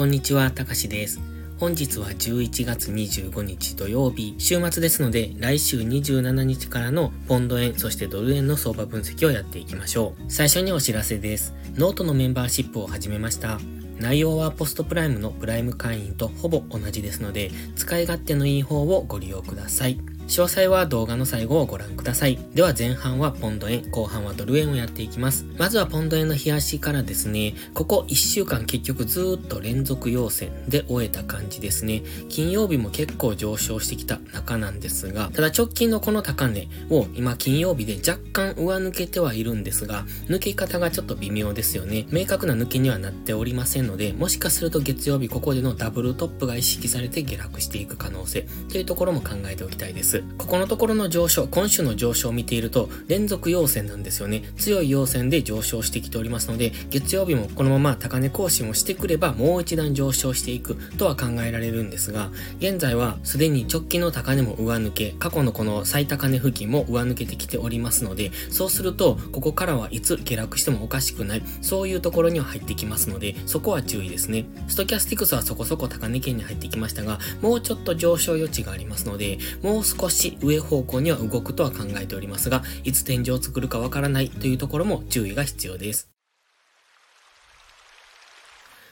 こんにちは、たかしです。本日は11月25日土曜日、週末ですので、来週27日からのポンド円、そしてドル円の相場分析をやっていきましょう。最初にお知らせです。ノートのメンバーシップを始めました。内容はポストプライムのプライム会員とほぼ同じですので、使い勝手のいい方をご利用ください。詳細は動画の最後をご覧ください。では前半はポンド円、後半はドル円をやっていきます。まずはポンド円の日足からですね、ここ1週間結局ずっと連続陽線で終えた感じですね。金曜日も結構上昇してきた中なんですが、ただ直近のこの高値を今金曜日で若干上抜けてはいるんですが、抜け方がちょっと微妙ですよね。明確な抜けにはなっておりませんので、もしかすると月曜日ここでのダブルトップが意識されて下落していく可能性というところも考えておきたいです。。ここのところの上昇、今週の上昇を見ていると、連続陽線なんですよね。強い陽線で上昇してきておりますので、月曜日もこのまま高値更新をしてくれば、もう一段上昇していくとは考えられるんですが、現在はすでに直近の高値も上抜け、過去のこの最高値付近も上抜けてきておりますので、そうすると、ここからはいつ下落してもおかしくない、そういうところには入ってきますので、そこは注意ですね。ストキャスティクスはそこそこ高値圏に入ってきましたが、もうちょっと上昇余地がありますので、もう少少し上方向には動くとは考えておりますが、いつ天井を作るかわからないというところも注意が必要です。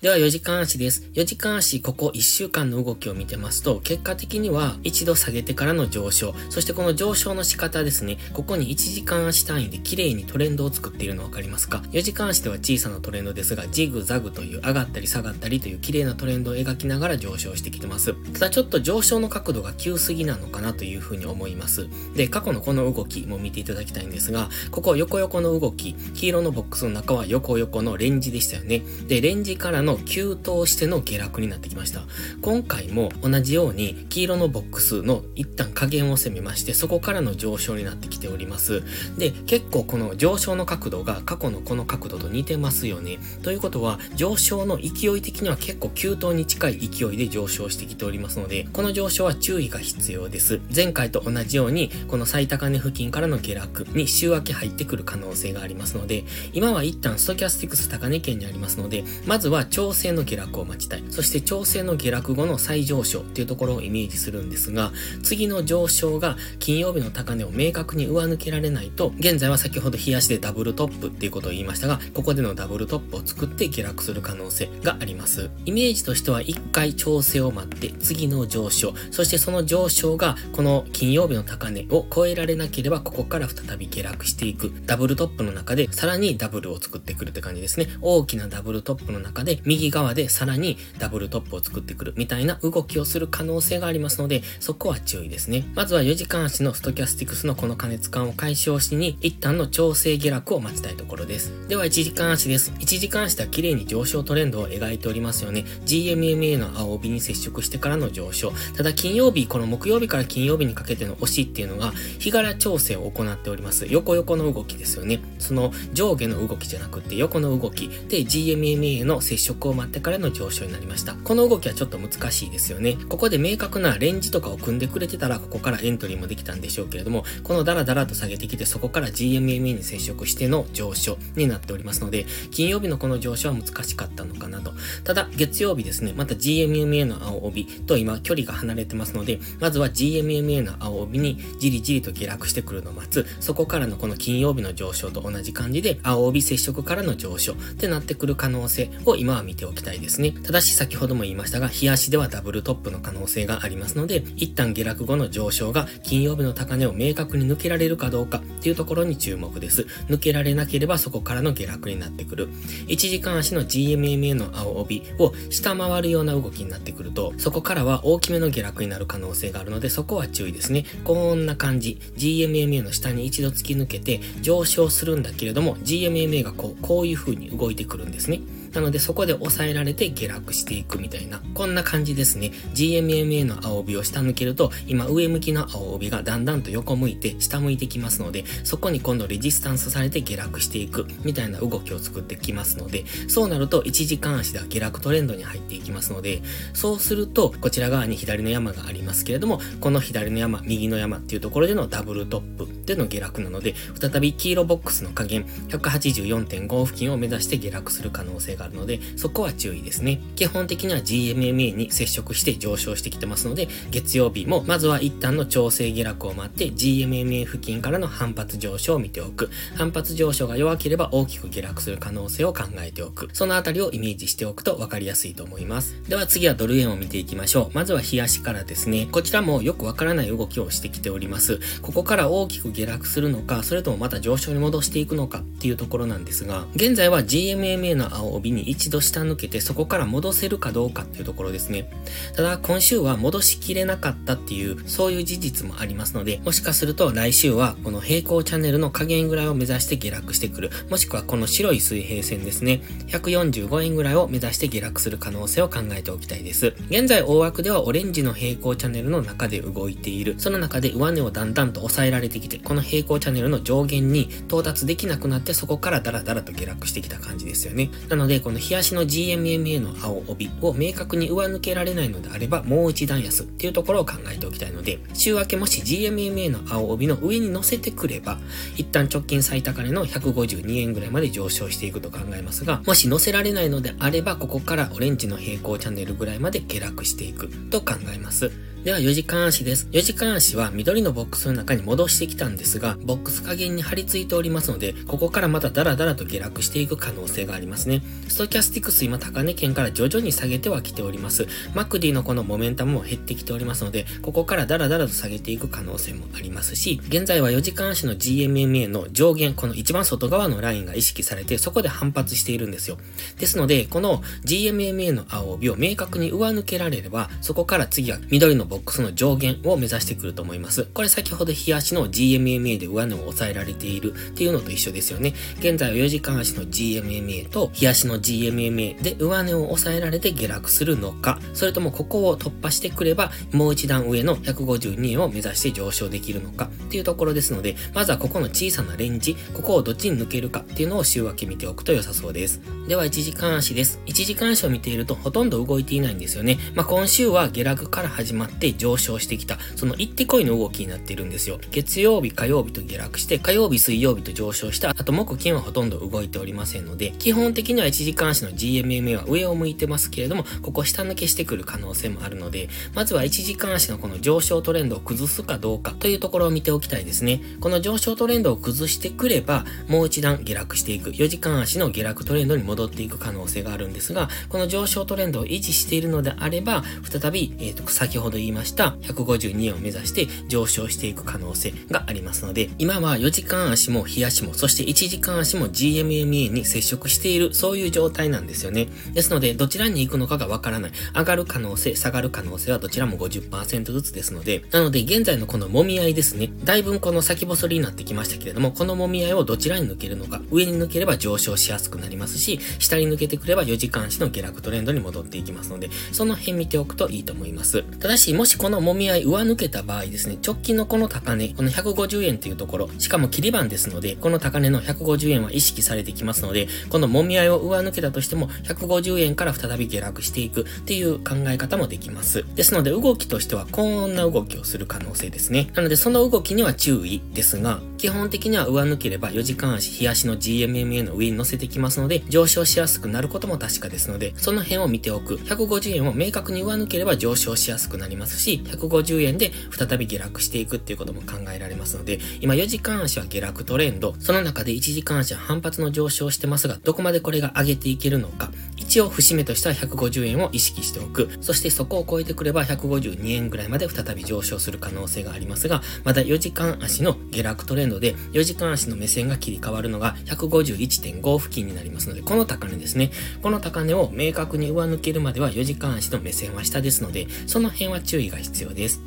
では4時間足です。4時間足、ここ1週間の動きを見てますと、結果的には一度下げてからの上昇、そしてこの上昇の仕方ですね、ここに1時間足単位で綺麗にトレンドを作っているのわかりますか ?4 時間足では小さなトレンドですが、ジグザグという上がったり下がったりという綺麗なトレンドを描きながら上昇してきてます。ただちょっと上昇の角度が急すぎなのかなというふうに思います。で、過去のこの動きも見ていただきたいんですが、ここ横横の動き、黄色のボックスの中は横横のレンジでしたよね。で、レンジからのの急騰しての下落になってきました。今回も同じように黄色のボックスの一旦加減を攻めまして、そこからの上昇になってきております。で、結構この上昇の角度が過去のこの角度と似てますよね。ということは、上昇の勢い的には結構急騰に近い勢いで上昇してきておりますので、この上昇は注意が必要です。前回と同じように、この最高値付近からの下落に週明け入ってくる可能性がありますので、今は一旦ストキャスティクス高値圏にありますので、まずは調整の下落を待ちたい。そして調整の下落後の再上昇っていうところをイメージするんですが、次の上昇が金曜日の高値を明確に上抜けられないと、現在は先ほど冷やしでダブルトップっていうことを言いましたが、ここでのダブルトップを作って下落する可能性があります。イメージとしては一回調整を待って、次の上昇、そしてその上昇がこの金曜日の高値を超えられなければ、ここから再び下落していく。ダブルトップの中でさらにダブルを作ってくるって感じですね。大きなダブルトップの中で右側でさらにダブルトップを作ってくるみたいな動きをする可能性がありますので、そこは注意ですね。まずは4時間足のストキャスティクスのこの加熱感を解消しに、一旦の調整下落を待ちたいところです。では1時間足です。1時間足では綺麗に上昇トレンドを描いておりますよね。GMMA の青帯に接触してからの上昇。ただ金曜日、この木曜日から金曜日にかけての押しっていうのが、日柄調整を行っております。横横の動きですよね。その上下の動きじゃなくて横の動きで GMMA の接触を待ってからの上昇になりました。この動きはちょっと難しいですよね。ここで明確なレンジとかを組んでくれてたら、ここからエントリーもできたんでしょうけれども、このダラダラと下げてきて、そこから GMMA に接触しての上昇になっておりますので、金曜日のこの上昇は難しかったのかなと。ただ、月曜日ですね、また GMMA の青帯と今距離が離れてますので、まずは GMMA の青帯にじりじりと下落してくるのを待つ、そこからのこの金曜日の上昇と同じ感じで、青帯接触からの上昇ってなってくる可能性を今はは見ておきたいですね。ただし先ほども言いましたが、日足ではダブルトップの可能性がありますので、一旦下落後の上昇が金曜日の高値を明確に抜けられるかどうかっていうところに注目です。抜けられなければそこからの下落になってくる。1時間足の GMMA の青帯を下回るような動きになってくると、そこからは大きめの下落になる可能性があるので、そこは注意ですね。こんな感じ。GMMA の下に一度突き抜けて上昇するんだけれども、GMMA がこう、こういう風に動いてくるんですね。なのでそこで抑えられて下落していくみたいな、こんな感じですね。GMMA の青帯を下抜けると、今上向きの青帯がだんだんと横向いて下向いてきますので、そこに今度レジスタンスされて下落していくみたいな動きを作ってきますので、そうなると1時間足では下落トレンドに入っていきますので、そうするとこちら側に左の山がありますけれども、この左の山、右の山っていうところでのダブルトップでの下落なので、再び黄色ボックスの加減184.5付近を目指して下落する可能性ががあるので、そこは注意ですね。基本的には GMMA に接触して上昇してきてますので、月曜日もまずは一旦の調整下落を待って GMMA 付近からの反発上昇を見ておく。反発上昇が弱ければ大きく下落する可能性を考えておく。そのあたりをイメージしておくと分かりやすいと思います。では次はドル円を見ていきましょう。まずは日足からですね。こちらもよくわからない動きをしてきております。ここから大きく下落するのか、それともまた上昇に戻していくのかっていうところなんですが、現在は GMMA の青帯に一度下抜けてそこから戻せるかどうかっていうところですね。ただ今週は戻しきれなかったっていう、そういう事実もありますので、もしかすると来週はこの平行チャンネルの加減ぐらいを目指して下落してくる。もしくはこの白い水平線ですね。145円ぐらいを目指して下落する可能性を考えておきたいです。現在大枠ではオレンジの平行チャンネルの中で動いている。その中で上値をだんだんと抑えられてきて、この平行チャンネルの上限に到達できなくなってそこからダラダラと下落してきた感じですよね。なので、この日足の GMMA の青帯を明確に上抜けられないのであれば、もう一段安っていうところを考えておきたいので、週明けもし GMMA の青帯の上に乗せてくれば、一旦直近最高値の152円ぐらいまで上昇していくと考えますが、もし乗せられないのであれば、ここからオレンジの平行チャンネルぐらいまで下落していくと考えます。では4時間足です。4時間足は緑のボックスの中に戻してきたんですが、ボックス加減に張り付いておりますので、ここからまたダラダラと下落していく可能性がありますね。ストキャスティクス今高値圏から徐々に下げてはきております。マクディのこのモメンタムも減ってきておりますので、ここからダラダラと下げていく可能性もありますし、現在は4時間足の GMMA の上限、この一番外側のラインが意識されて、そこで反発しているんですよ。ですので、この GMMA の青帯を明確に上抜けられれば、そこから次は緑のボックスの上限を目指してくると思います。これ先ほど日足の GMMA で上値を抑えられているっていうのと一緒ですよね。現在は4時間足の GMMA と日足の GMMA で上値を抑えられて下落するのか、それともここを突破してくればもう一段上の152円を目指して上昇できるのかっていうところですので、まずはここの小さなレンジ、ここをどっちに抜けるかっていうのを週明け見ておくと良さそうです。では1時間足です。1時間足を見ているとほとんど動いていないんですよね。まあ、今週は下落から始まって上昇してきた、その行ってこいの動きになっているんですよ。月曜日、火曜日と下落して、火曜日、水曜日と上昇した、あと木金はほとんど動いておりませんので、基本的には1時間足の GMMA は上を向いてますけれども、ここ下抜けしてくる可能性もあるので、まずは1時間足のこの上昇トレンドを崩すかどうかというところを見ておきたいですね。この上昇トレンドを崩してくれば、もう一段下落していく、4時間足の下落トレンドに戻っていく可能性があるんですが、この上昇トレンドを維持しているのであれば、再び、えっ、ー、と、先ほど言いました152円を目指して上昇していく可能性がありますので、今は4時間足も日足も、そして1時間足も GMMA に接触している、そういう状態なんですよね。ですので、どちらに行くのかがわからない。上がる可能性、下がる可能性はどちらも50%ずつですので、なので、現在のこの揉み合いですね。だいぶこの先細りになってきましたけれども、この揉み合いをどちらに抜けるのか、上に抜ければ上昇しやすくなりますし、下に抜けてくれば4時間足の下落トレンドに戻っていきますので、その辺見ておくといいと思います。ただし、もしこの揉み合い上抜けた場合ですね、直近のこの高値、この150円というところ、しかも切り板ですので、この高値の150円は意識されてきますので、この揉み合いを上抜けたとしても、150円から再び下落していくっていう考え方もできます。ですので、動きとしてはこんな動きをする可能性ですね。なので、その動きには注意ですが、基本的には上抜ければ4時間足、日足の GMMA の上に乗せてきますので、上昇しやすくなることも確かですので、その辺を見ておく。150円を明確に上抜ければ上昇しやすくなりますし、150円で再び下落していくっていうことも考えられますので、今4時間足は下落トレンド、その中で1時間足は反発の上昇してますが、どこまでこれが上げていけるのか、一応節目としては150円を意識しておく。そしてそこを超えてくれば152円ぐらいまで再び上昇する可能性がありますが、まだ4時間足の下落トレンドで、4時間足の目線が切り替わるのが151.5付近になりますので、この高値ですね。この高値を明確に上抜けるまでは4時間足の目線は下ですので、その辺は注意が必要です。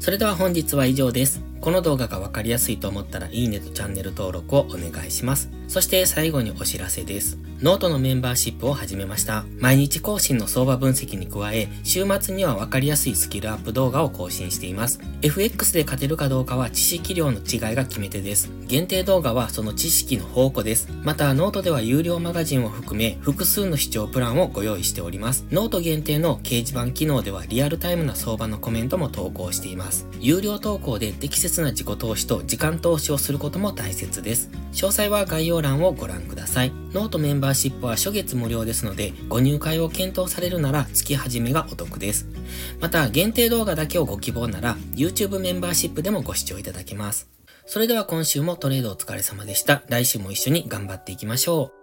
それでは本日は以上です。この動画がわかりやすいと思ったらいいねとチャンネル登録をお願いします。そして最後にお知らせです。ノートのメンバーシップを始めました。毎日更新の相場分析に加え、週末にはわかりやすいスキルアップ動画を更新しています。FX で勝てるかどうかは知識量の違いが決め手です。限定動画はその知識の宝庫です。また、ノートでは有料マガジンを含め、複数の視聴プランをご用意しております。ノート限定の掲示板機能ではリアルタイムな相場のコメントも投稿しています。有料投稿で適切な自己投資と時間投資をすることも大切です。詳細は概要欄をご覧ください。ノートメンバーシップは初月無料ですので、ご入会を検討されるなら月始めがお得です。また、限定動画だけをご希望なら、YouTube メンバーシップでもご視聴いただけます。それでは今週もトレードお疲れ様でした。来週も一緒に頑張っていきましょう。